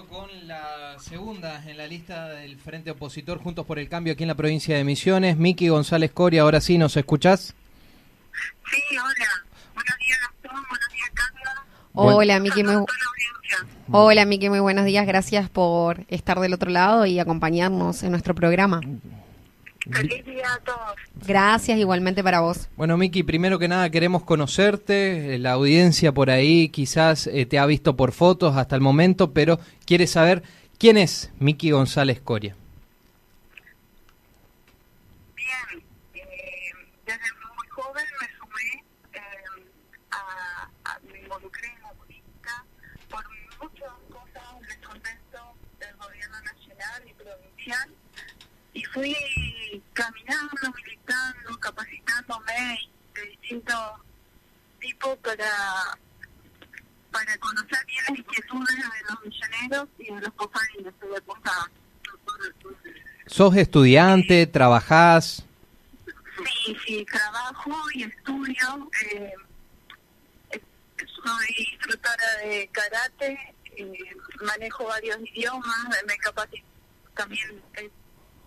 contacto con la segunda en la lista del Frente Opositor Juntos por el Cambio aquí en la provincia de Misiones, Miki González Coria. Ahora sí, ¿nos escuchás? Sí, hola. Buenos días, Gastón. Buenos días, Carla. Hola, Miki. Muy... Hola, Miki. Muy buenos días. Gracias por estar del otro lado y acompañarnos en nuestro programa. Feliz día a todos. Gracias igualmente para vos. Bueno, Miki, primero que nada queremos conocerte. Eh, La audiencia por ahí quizás eh, te ha visto por fotos hasta el momento, pero quiere saber quién es Miki González Coria. Bien. Eh, desde muy joven me sumé eh, a, a- me involucré en la política por muchas cosas del contexto del gobierno nacional y provincial y fui caminando, militando, capacitándome de distintos tipos para para conocer bien las inquietudes de los misioneros y de los posadinos de Posada. ¿Sos estudiante? ¿Trabajás? Sí, sí, trabajo y estudio. Eh, eh, soy instructora de karate, eh, manejo varios idiomas, me capacito. También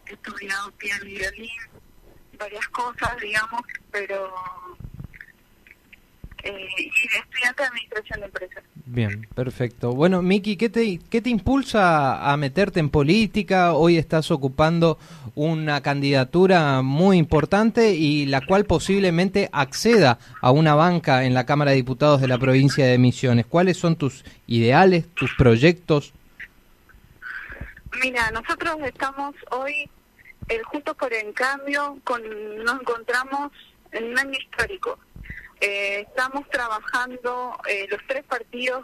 estudiado piano y violín, varias cosas, digamos, pero. Eh, y estudiante de administración de empresas. Bien, perfecto. Bueno, Miki, ¿qué te, ¿qué te impulsa a meterte en política? Hoy estás ocupando una candidatura muy importante y la cual posiblemente acceda a una banca en la Cámara de Diputados de la provincia de Misiones. ¿Cuáles son tus ideales, tus proyectos? Mira, nosotros estamos hoy, el Juntos por el Cambio, con, nos encontramos en un año histórico. Eh, estamos trabajando eh, los tres partidos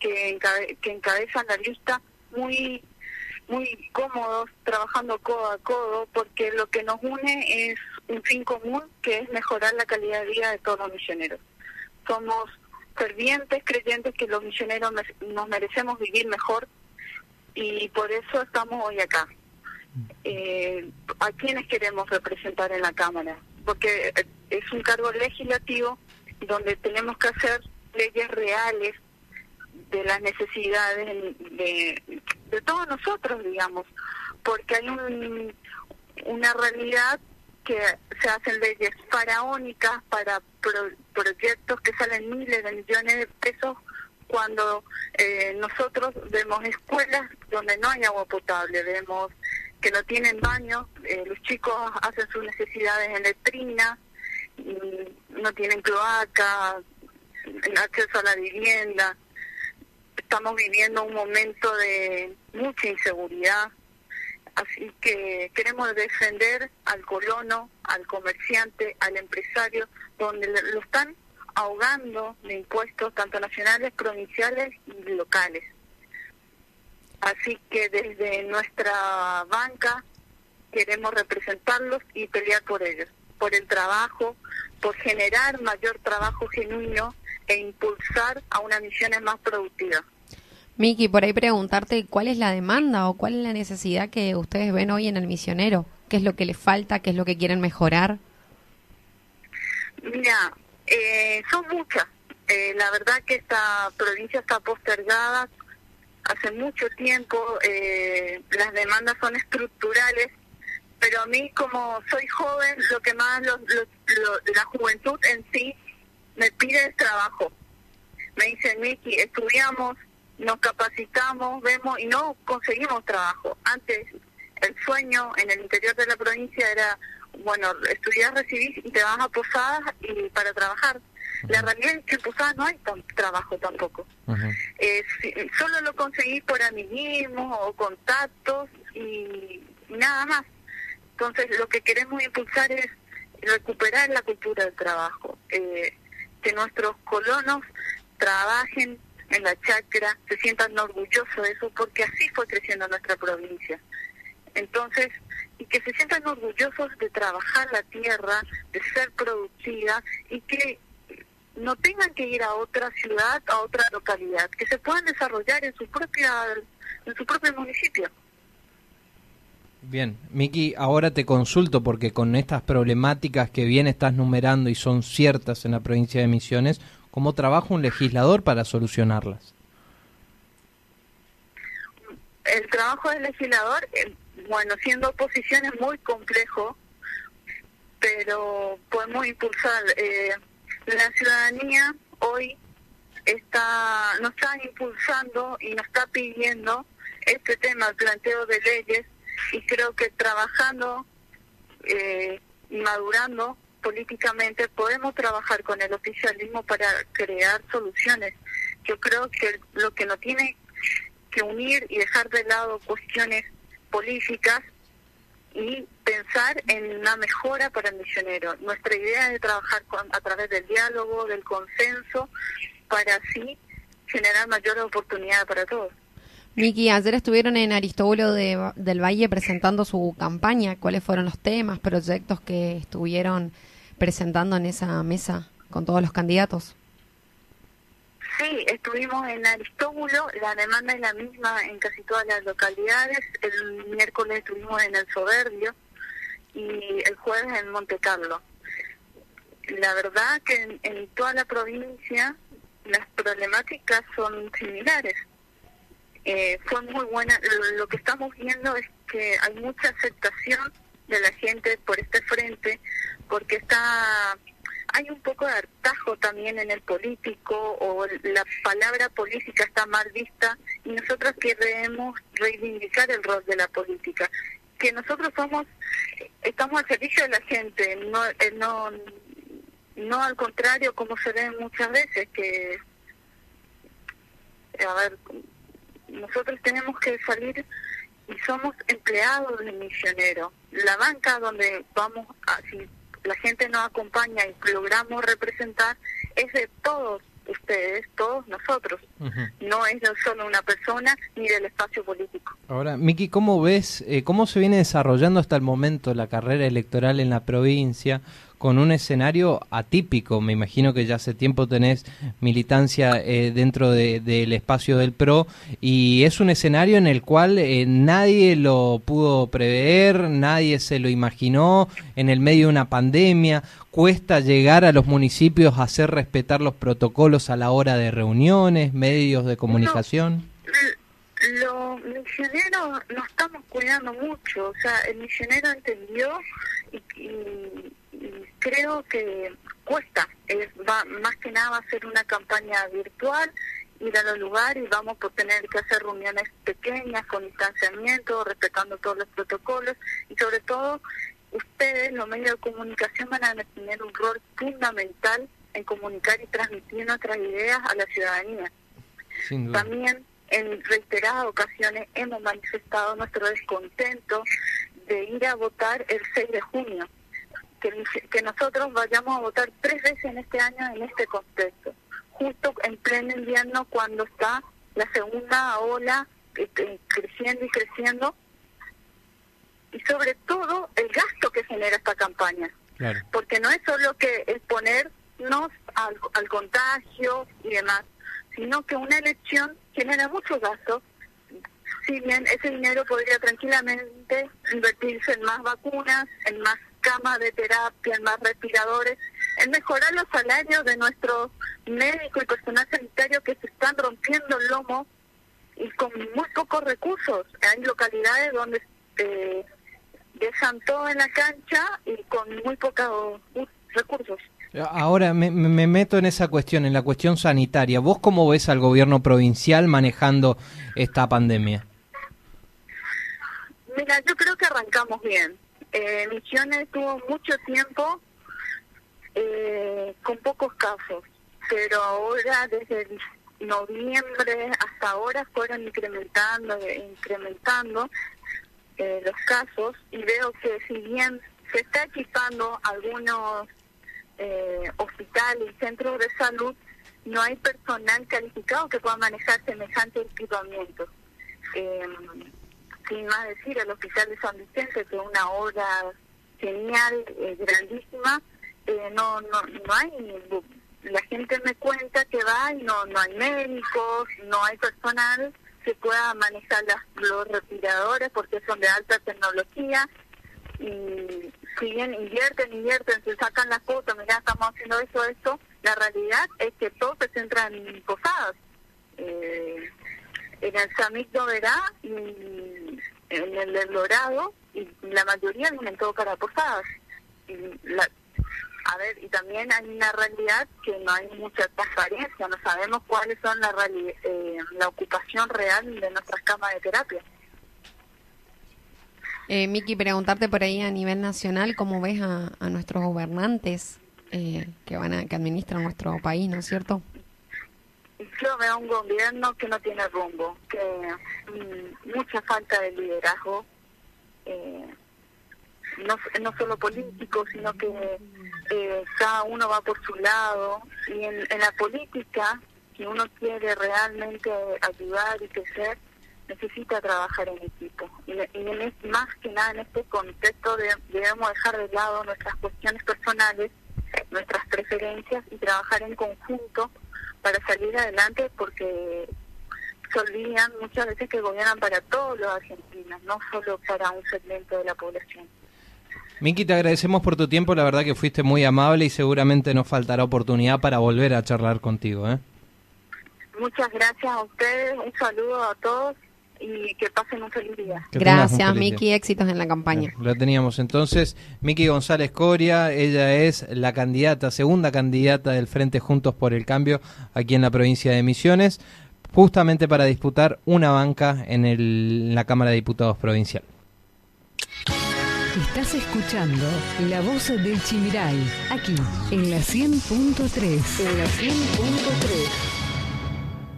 que, encabe- encabezan la lista muy muy cómodos, trabajando codo a codo, porque lo que nos une es un fin común, que es mejorar la calidad de vida de todos los misioneros. Somos fervientes creyentes que los misioneros nos merecemos vivir mejor y por eso estamos hoy acá. Eh, ¿A quiénes queremos representar en la Cámara? Porque eh, es un cargo legislativo donde tenemos que hacer leyes reales de las necesidades de, de todos nosotros, digamos, porque hay un, una realidad que se hacen leyes faraónicas para pro- proyectos que salen miles de millones de pesos cuando eh, nosotros vemos escuelas donde no hay agua potable, vemos que no tienen baño, eh, los chicos hacen sus necesidades en letrina, mm, no tienen cloaca, acceso a la vivienda. Estamos viviendo un momento de mucha inseguridad, así que queremos defender al colono, al comerciante, al empresario, donde lo están ahogando de impuestos tanto nacionales, provinciales y locales. Así que desde nuestra banca queremos representarlos y pelear por ellos, por el trabajo, por generar mayor trabajo genuino e impulsar a una misiones más productiva. Miki, por ahí preguntarte cuál es la demanda o cuál es la necesidad que ustedes ven hoy en el misionero. ¿Qué es lo que les falta? ¿Qué es lo que quieren mejorar? Mira, eh, son muchas. Eh, la verdad que esta provincia está postergada hace mucho tiempo. eh, las demandas son estructurales, pero a mí como soy joven, lo que más lo- lo- lo- la juventud en sí me pide es trabajo. Me dicen, Miki, estudiamos, nos capacitamos, vemos y no conseguimos trabajo. Antes el sueño en el interior de la provincia era, bueno, estudiar, recibir y te vas a Posadas y para trabajar. La realidad es que en Posadas no hay tan, trabajo tampoco. Eh, si- solo lo conseguí por amiguismo o contactos y nada más. Entonces lo que queremos impulsar es recuperar la cultura del trabajo, eh, que nuestros colonos trabajen en la chacra, se sientan orgullosos de eso, porque así fue creciendo nuestra provincia. Entonces, y que se sientan orgullosos de trabajar la tierra, de ser productiva y que no tengan que ir a otra ciudad, a otra localidad, que se puedan desarrollar en su propia en su propio municipio. Bien, Miki, ahora te consulto porque con estas problemáticas que bien estás numerando y son ciertas en la provincia de Misiones, ¿cómo trabaja un legislador para solucionarlas? el trabajo del legislador, bueno, siendo oposición es muy complejo, pero podemos impulsar. Eh, la ciudadanía hoy está nos está impulsando y nos está pidiendo este tema, el planteo de leyes, y creo que trabajando eh, y madurando políticamente podemos trabajar con el oficialismo para crear soluciones. Yo creo que lo que nos tiene que unir y dejar de lado cuestiones políticas y pensar en una mejora para el misionero. Nuestra idea es trabajar con, a través del diálogo, del consenso, para así generar mayor oportunidad para todos. Miki, ayer estuvieron en Aristóbulo de, del Valle presentando su campaña. ¿Cuáles fueron los temas, proyectos que estuvieron presentando en esa mesa con todos los candidatos? Sí, estuvimos en Aristóbulo, la demanda es la misma en casi todas las localidades. El miércoles estuvimos en El Soberbio y el jueves en Monte Carlo. La verdad que en, toda la provincia las problemáticas son similares. Eh, fue muy buena. lo, que estamos viendo es que hay mucha aceptación de la gente por este frente, porque está hay un poco de hartajo también en el político o la palabra política está mal vista y nosotros queremos reivindicar el rol de la política. Que nosotros somos estamos al servicio de la gente no eh, no no al contrario como se ve muchas veces que a ver nosotros tenemos que salir y somos empleados del misionero la banca donde vamos a, la gente nos acompaña y logramos representar es de todos ustedes, todos nosotros. No es solo una persona ni del espacio político. Ahora, Miki, ¿cómo ves, eh, cómo se viene desarrollando hasta el momento la carrera electoral en la provincia? Con un escenario atípico. Me imagino que ya hace tiempo tenés militancia eh, dentro del espacio del PRO y es un escenario en el cual eh, nadie lo pudo prever, nadie se lo imaginó en el medio de una pandemia. Cuesta llegar a los municipios a hacer respetar los protocolos a la hora de reuniones, medios de comunicación. los misioneros nos estamos cuidando mucho, o sea, el misionero entendió y creo que cuesta, es, va, más que nada va a ser una campaña virtual, ir a los lugares y vamos a tener que hacer reuniones pequeñas con distanciamiento, respetando todos los protocolos y sobre todo ustedes, los medios de comunicación, van a tener un rol fundamental en comunicar y transmitir nuestras ideas a la ciudadanía. También en reiteradas ocasiones hemos manifestado nuestro descontento de ir a votar el 6 de junio que, nosotros vayamos a votar tres veces en este año en este contexto, justo en pleno invierno cuando está la segunda ola este, creciendo y creciendo, y sobre todo el gasto que genera esta campaña. Porque no es solo que exponernos al, al contagio y demás, sino que una elección genera mucho gasto si bien ese dinero podría tranquilamente invertirse en más vacunas, en más camas de terapia, en más respiradores, en mejorar los salarios de nuestros médicos y personal sanitario que se están rompiendo el lomo y con muy pocos recursos. Hay localidades donde eh, dejan todo en la cancha y con muy pocos recursos. Ahora me, me, meto en esa cuestión, en la cuestión sanitaria. ¿Vos cómo ves al gobierno provincial manejando esta pandemia? Mira, yo creo que arrancamos bien. Eh, Misiones tuvo mucho tiempo eh, con pocos casos, pero ahora desde noviembre hasta ahora fueron incrementando, incrementando eh, los casos y veo que si bien se está equipando algunos eh, hospitales y centros de salud, no hay personal calificado que pueda manejar semejante equipamiento. Eh, sin más decir, el Hospital de San Vicente, que es una obra genial, eh, grandísima, eh, no, no, no hay, la gente me cuenta que va y no, no hay médicos, no hay personal que pueda manejar las, los respiradores porque son de alta tecnología y si bien invierten, invierten, se sacan las fotos, mira, estamos haciendo eso, esto, la realidad es que todo se centra en posadas. Eh, en el Samit Noverá y en el del Dorado, y la mayoría vienen todo cara posadas. Y la, a ver, y también hay una realidad que no hay mucha transparencia, no sabemos cuáles son la, eh, la ocupación real de nuestras camas de terapia. Eh, Miki, preguntarte por ahí a nivel nacional, ¿cómo ves a, nuestros gobernantes eh, que van a, que administran nuestro país, ¿no es cierto? Yo veo un gobierno que no tiene rumbo, que mm, mucha falta de liderazgo, eh, no, solo político, sino que eh, cada uno va por su lado y en, en la política, si uno quiere realmente ayudar y crecer, necesita trabajar en equipo. Y, y más que nada en este contexto debemos dejar de lado nuestras cuestiones personales, nuestras preferencias y trabajar en conjunto para salir adelante porque se olvidan muchas veces que gobiernan para todos los argentinos, no solo para un segmento de la población. Miki, te agradecemos por tu tiempo, la verdad que fuiste muy amable y seguramente nos faltará oportunidad para volver a charlar contigo. ¿eh? Muchas gracias a ustedes, un saludo a todos y que pasen un feliz día. Gracias, Miki, éxitos en la campaña. Lo teníamos entonces. Miki González Coria, ella es la candidata, segunda candidata del Frente Juntos por el Cambio aquí en la provincia de Misiones, justamente para disputar una banca en, el, en la Cámara de Diputados Provincial. Estás escuchando La Voz del Chimiray, aquí en la 100.3. En la 100.3.